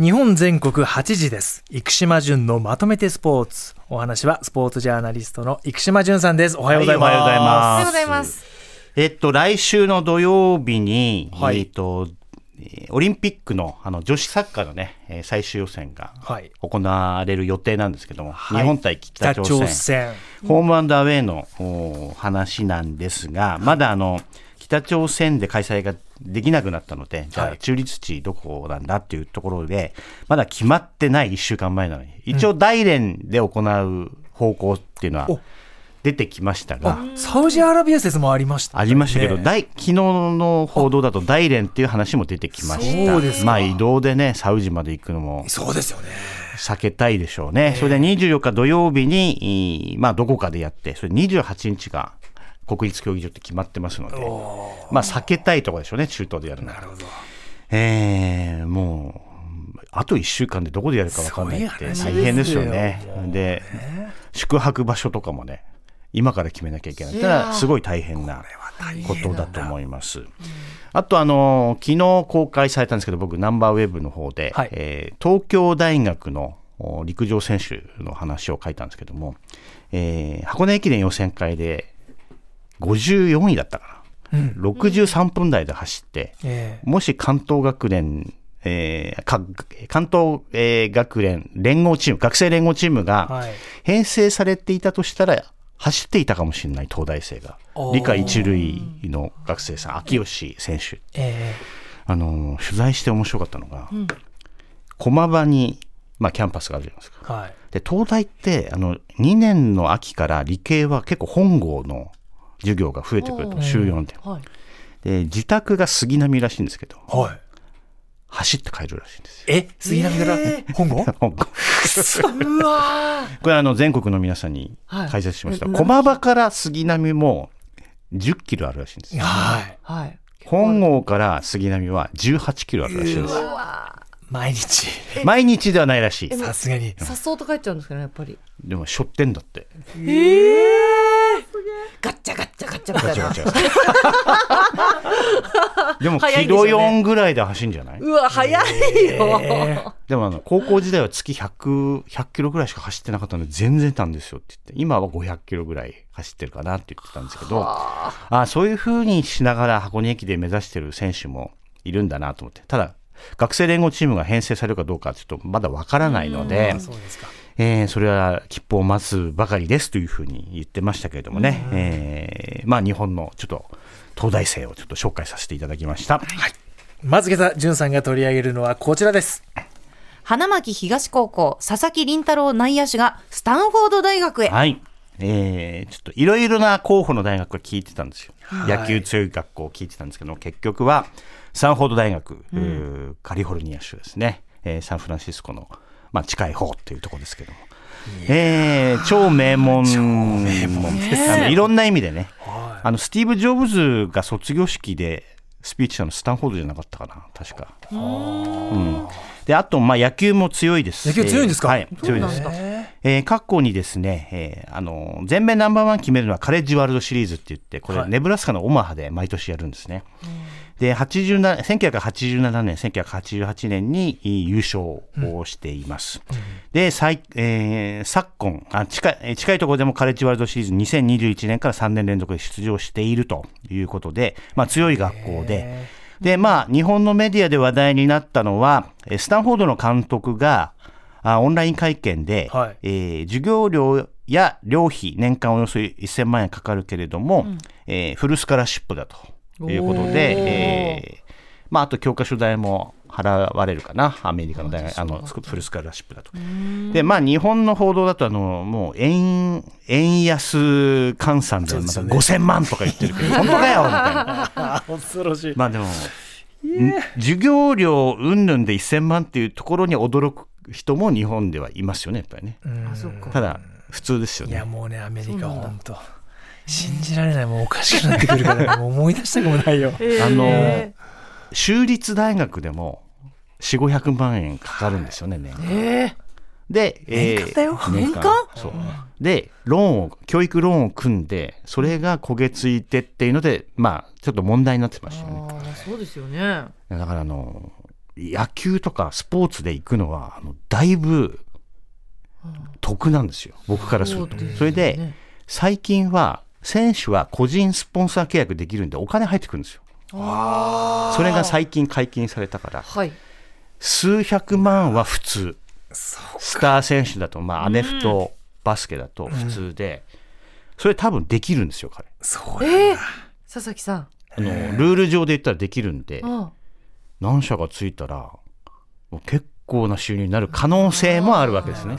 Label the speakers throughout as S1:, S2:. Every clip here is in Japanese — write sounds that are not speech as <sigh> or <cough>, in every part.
S1: 日本全国8時です。生島淳のまとめてスポーツ。お話はスポーツジャーナリストの生島淳さんです。おはようございます、
S2: はいおはようございます。
S3: おはようございます。
S2: えっと、来週の土曜日に、
S1: はい。
S2: えっと、えーオリンピックのあの女子サッカーのね、えー最終予選が
S1: はい。
S2: 行われる予定なんですけども、
S1: はい。
S2: 日本対北朝鮮、
S1: 鮮。
S2: ホームアンドアウェイのお話なんですが、まだあの北朝鮮で開催ができなくなったので、じゃ
S1: はい
S2: あ中立地どこなんだっていうところで、まだ決まってない1週間前なのに、一応大連で行う方向っていうのは
S1: お。
S2: 出てきましたが、
S1: サウジアラビア説もありました、
S2: ありましたけど、
S1: ね。
S2: 大昨日の報道だと大連っていう話も出てきました。
S1: そうですか。
S2: まあ移動でね、サウジまで行くのも
S1: そうですよね。
S2: 避けたいでしょうね。それで24日土曜日に、いまあどこかでやって、それ28日が国立競技場って決まってますので、まあ避けたいところでしょうね、中東でやるのは。
S1: なるほど。
S2: えー、もう、あと1週間でどこでやるか分かんないって大変ですよね。
S1: よ。
S2: で、宿泊場所とかもね、今から決めなきゃいけない。ただ、すごい大変なことだと思います。あと、あの、昨日公開されたんですけど、僕、ナンバーウェブの方で、
S1: はい。
S2: えー東京大学のお陸上選手の話を書いたんですけども、えー箱根駅伝予選会で54位だったかな。63分台で走って、
S1: え
S2: もし関東学連、えーか関東、えー学連連合チーム、学生連合チーム
S1: え
S2: が
S1: はい
S2: 編成されていたとしたら、走っていたかもしれない東大生が。理科一類の学生さん、秋吉選手。
S1: え
S2: あのー取材して面白かったのが、駒場に、まあ、キャンパスがあるじゃないですか。
S1: えはい
S2: で、東大って、あの、2年の秋から理系は結構本郷の授業が増えてくると、週4点。
S3: はい。
S2: で、自宅が杉並らしいんですけど、
S1: はい
S2: 走って帰るらしいんですよ。
S1: え？杉並から本郷？<laughs>
S2: 本郷
S3: うわ <laughs>
S2: これあの全国の皆さんに
S3: はい
S2: 解説しました。
S3: うん
S2: 駒場から杉並も10キロあるらしいんですよ。
S1: はい
S3: ーはい。
S2: 本郷から杉並は18キロあるらしいんですよ。
S1: 毎日
S2: 毎日ではないらしい。
S1: さすがに
S3: さっそうと帰っちゃうんですかね、やっぱり。
S2: でも、しょってんだって。
S3: ガッチャガッチャガッチャ
S2: ガチャガ。チャ。でも、キロ
S3: んですよね。
S2: 4ぐらいで走るんじゃない？う
S3: わ、早いよ。
S2: でもあの、高校時代は月100、100キロぐらいしか走ってなかったので、全然なんですよって言って、今は500キロぐらい走ってるかなって言ってたんですけど、あ。そういう風にしながら箱根駅伝目指してる選手もいるんだなと思って。ただ、学生連合チームが編成されるかどうかちょっとまだわからないので、
S1: そうですか
S2: えーそれは切符を待つばかりですというふうに言ってましたけれどもね、えーまあ日本のちょっと東大生をちょっと紹介させていただきました。
S1: まず今朝淳さんが取り上げるのはこちらです
S3: 花巻東高校、佐々木麟太郎内野手がスタンフォード大学へ。
S2: はい。えーちょっといろいろな候補の大学が聞いてたんですよ。
S1: い
S2: 野球強い学校を聞いてたんですけど、結局はサンフォード大学、うーカリフォルニア州ですね、えーサンフランシスコの、まあ、近い方っていうところですけども。えー超名門。名門
S1: です
S2: あのいろんな意味でね、
S1: は
S2: あのスティーブ・ジョブズが卒業式でスピーチしたのスタンフォードじゃなかったかな確か、うん、であと、まあ、野球も強いです。
S1: 野球強いんですか？
S2: えーはい強いですえー、過去にですね、えーあの全米ナンバーワン決めるのはカレッジワールドシリーズって言ってこれ、
S1: はい。
S2: ネブラスカのオマハで毎年やるんですね、で87 1987年1988年にい優勝をしています、で最、えー昨今あ近いえー近いところでもカレッジワールドシリーズ2021年から3年連続で出場しているということで、まあ、強い学校で。で、まあ、日本のメディアで話題になったのはえースタンフォードの監督があオンライン会見で、
S1: はい。
S2: えー授業料や寮費年間およそ1000万円かかるけれども、えーフルスカラシップだということで、えーまあ、あと教科書代も払われるかな。アメリカの大学あのフルスカラシップだと。でまあ日本の報道だとあのもう円円安換算でまた5000万とか言ってるけど、<laughs> 本当かよみたいな。
S1: あ <laughs> 恐ろしい。
S2: まあでも、ん授業料云々で1000万っていうところに驚く人も日本ではいますよね、やっぱりね。
S3: あ、そっか。
S2: ただ、普通ですよ
S1: いや
S2: ね。
S1: もうねアメリカ本当信じられないもうおかしくなってくるからもう思い出したくもないよ <laughs>
S3: えー
S2: あの州立大学でも4、500万円かかるんですよね、年間。
S3: え
S2: で、
S1: 年間だよ？
S3: 年間
S2: そう。で、ローンを、教育ローンを組んで、それが焦げついてっていうので、まあ、ちょっと問題になってま
S3: ー、
S2: したよね。
S3: そうですよね。
S2: だからあの野球とかスポーツで行くのはあのだいぶ得なんですよ。僕からすると。
S3: そね。
S2: それで最近は選手は個人スポンサー契約できるんでお金入ってくるんですよ。それが最近解禁されたから。
S3: はい。
S2: 数百万は普通。スター選手だとまあアメフト、バスケだと普通で、それ多分できるんですよ彼。
S1: そう
S3: えー、佐々木さん。
S2: あのルール上で言ったらできるんで。
S3: あ
S2: 何社がついたら結構な収入になる可能性もあるわけですね。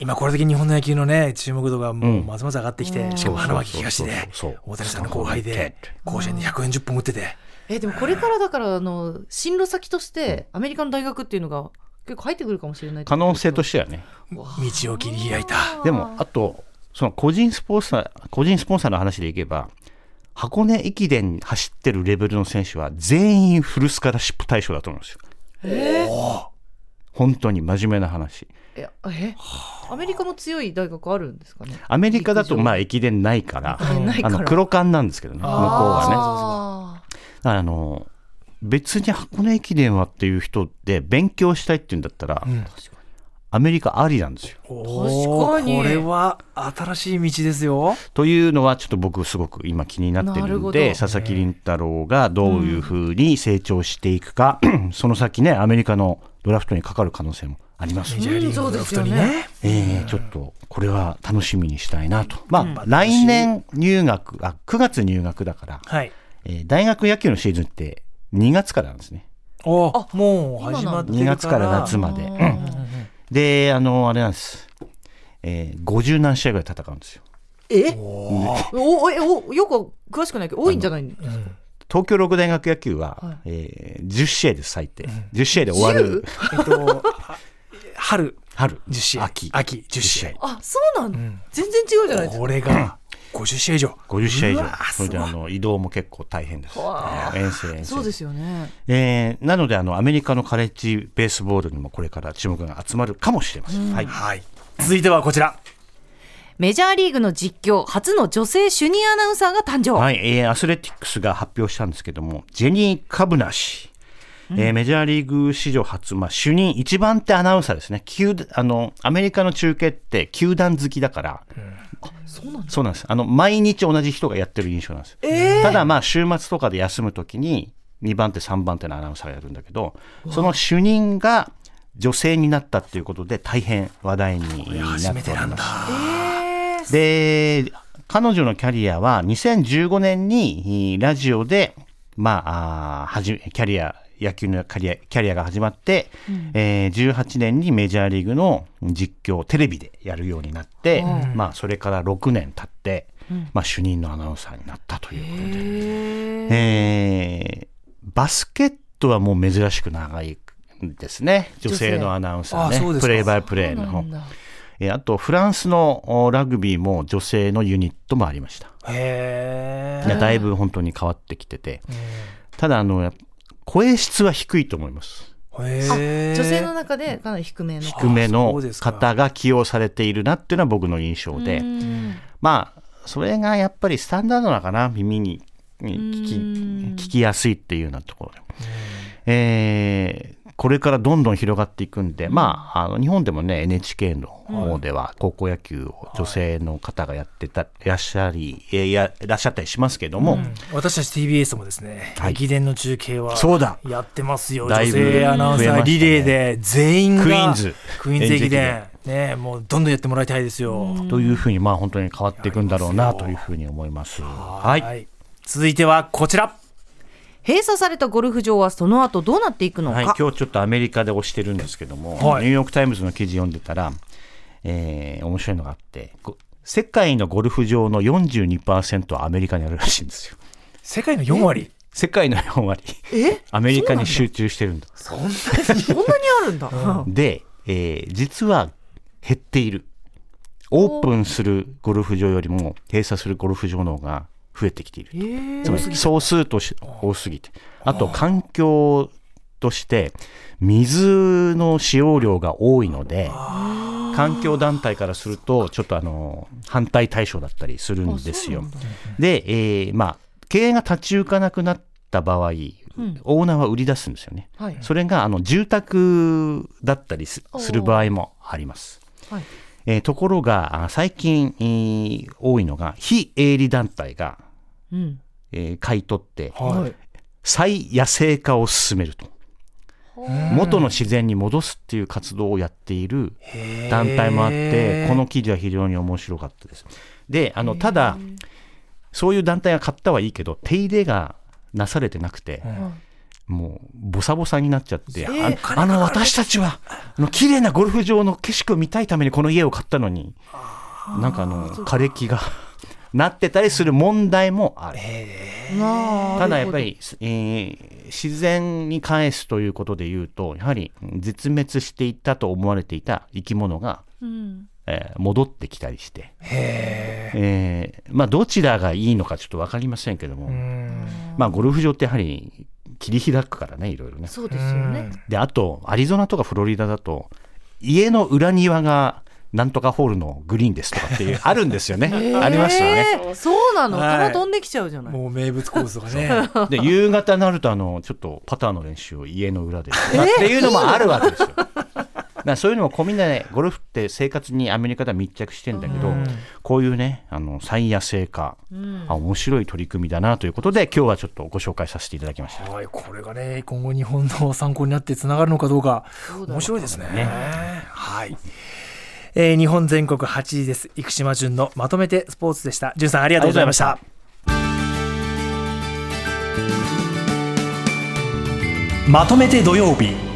S1: 今これだけ日本の野球のね注目度がもう
S2: うん。
S1: ますます上がってきて、
S3: うん。
S1: しかも花巻東で大谷さんの後輩で
S2: う。ん
S1: 甲子園で140本打ってて、
S3: えでもこれからだからあの進路先としてアメリカの大学っていうのが結構入ってくるかもしれない
S2: 可能性としてはね。
S1: 道を切り開いた。
S2: でもあとその個人スポンサー個人スポンサーの話でいけば箱根駅伝に走ってるレベルの選手は全員フルスカラシップ対象だと思うんですよ。本当に真面目な話。
S3: ええ？アメリカも強い大学あるんですかね？
S2: アメリカだとまあ駅伝ないから
S3: えないから。
S2: あの黒缶なんですけどね向こうはね。
S3: あ
S2: あの別に箱根駅伝はっていう人で勉強したいっていうんだったら、
S1: ん
S2: アメリカありなんですよ。
S3: 確かに。
S1: これは新しい道ですよ。
S2: というのはちょっと僕すごく今気になってるんで佐々木麟太郎がどういうふうに成長していくか、<clears throat> その先ねアメリカのドラフトにかかる可能性もあります。
S1: メジャーリーグのドラフトにね,、
S2: えーちょっとこれは楽しみにしたいなと、まあ来年入学あ9月入学だから、
S1: はい。
S2: えー大学野球のシーズンって2月からなんですね。
S1: おもう始まってる
S2: 2月から夏まで、
S3: ー
S2: うんであのあれなんです、えー50何試合ぐらい戦うんですよ。
S3: え？
S1: おー。
S3: おおえおよく詳しくないけど多いんじゃないの？
S2: 東京六大学野球は、
S3: はい。
S2: えー10試合です最低、10試合で終わる。
S1: えっと春。
S2: 春。
S1: 10試合。
S2: 秋。
S1: 秋。10試合。
S3: あそうなんだ、全然違うじゃないですか。
S1: これが50試合以上。
S2: 50試合以上。それであの移動も結構大変です。
S3: わ
S2: 遠征遠征。
S3: そうですよね。
S2: えーなのであのアメリカのカレッジベースボールにもこれから注目が集まるかもしれません、はい。
S1: はい。続いてはこちら。
S3: メジャーリーグの実況初の女性主任アナウンサーが誕生、
S2: はい、えーアスレティックスが発表したんですけども、ジェニー・カブナ氏、えーメジャーリーグ史上初、まあ、主任一番手アナウンサーですね。球あのアメリカの中継って球団好きだから、
S3: そうなんだ。
S2: そうなんです。あの毎日同じ人がやってる印象なんです。ただまあ週末とかで休むときに2番手3番手のアナウンサーがやるんだけど、その主任が女性になったっていうことで大変話題になっており
S1: 初めてなんだ。
S2: ます。
S3: えー、
S2: で、彼女のキャリアは2015年にラジオで、まあ、はじキャリア、野球のキャリアキャリアが始まって、えー18年にメジャーリーグの実況をテレビでやるようになって、まあ、それから6年経って、まあ、主任のアナウンサーになったということで、えーバスケットはもう珍しく長いですね。女性のアナウンサーね。プレーバイプレーの。えーあとフランスのおラグビーも女性のユニットもありました。
S1: へ
S2: だいぶ本当に変わってきてて、ただあのやっぱ声質は低いと思います。
S1: え
S3: 女性の中でかなり低めの。
S2: 低めの方が起用されているなっていうのは僕の印象で、
S3: うん。
S2: まあそれがやっぱりスタンダードなのかな。耳に聞き
S3: うん。
S2: 聞きやすいっていうようなところで。えーこれからどんどん広がっていくんで、まあ、あの日本でもね NHK の方では高校野球を女性の方がやってた、いらっしゃりえーやいらっしゃったりしますけども、
S1: 私たち TBS もですね、
S2: はい。
S1: 駅伝の中継は
S2: そうだ。
S1: やってますよ。女性アナウンサーリレーで全員が
S2: クイーンズ。
S1: クイーンズ駅伝。
S2: 駅
S1: ねもうどんどんやってもらいたいですよ。
S2: というふうにまあ本当に変わっていくんだろうなというふうに思います。はい、
S1: はい。続いてはこちら
S3: 閉鎖されたゴルフ場はその後どうなっていくのか、
S2: はい、今日ちょっとアメリカで推してるんですけども、
S1: はい
S2: ニューヨーク・タイムズの記事読んでたら、えー面白いのがあってこ世界のゴルフ場の42%はアメリカにあるらしいんですよ。
S1: 世界の4割？
S2: 世界の4割
S3: え？
S2: アメリカに集中してるんだ。
S1: そんな
S3: そんなにあるんだ、<laughs>
S2: で、えー実は減っている。オープンするゴルフ場よりも閉鎖するゴルフ場の方が増えてきている。
S3: えー
S2: つまり総数とし多すぎて。あと環境として水の使用量が多いので、環境団体からするとちょっとあの反対対象だったりするんですよ。で、えーまあ経営が立ち行かなくなった場合
S3: うん
S2: オーナーは売り出すんですよね。
S3: はい
S2: それがあの住宅だったりすする場合もあります。
S3: はい
S2: えーところがあ最近、えー多いのが非営利団体が、
S3: うん。
S2: えー買い取って
S1: はい。
S2: 再野生化を進めると。元の自然に戻すっていう活動をやっている団体もあってこの記事は非常に面白かったです。であのただそういう団体が買ったはいいけど手入れがなされてなくて、もうボサボサになっちゃって、ああの私たちはあの綺麗なゴルフ場の景色を見たいためにこの家を買ったのになんかあの枯れ木がなってたりする問題もある。
S3: まあ
S2: ただやっぱり、えー自然に返すということで言うとやはり絶滅していったと思われていた生き物が、
S3: うん。
S2: えー戻ってきたりして、えーまあ、どちらがいいのかちょっと分かりませんけども、まあ、ゴルフ場ってやはり切り開くからねいろいろね。
S3: そうですよね。
S2: であとアリゾナとかフロリダだと家の裏庭がなんとかホールのグリーンですとかっていう <laughs> あるんですよね、ありますよね。
S3: えーそうなの？
S1: はい。
S3: 球飛んできちゃうじゃない。
S1: もう名物コースとかね
S2: で <laughs> 夕方になるとあのちょっとパターの練習を家の裏で、まあっていうのもあるわけですよ。<laughs> だそういうのも込みでゴルフって生活にアメリカでは密着してんだけど、こういうねあの再野生化、あ面白い取り組みだなということで今日はちょっとご紹介させていただきました。
S1: はいこれがね今後日本の参考になってつながるのかどうか面白いですね。はいえー日本全国8時です。生島淳のまとめてスポーツでした。淳さんありがとうございました。まとめて土曜日。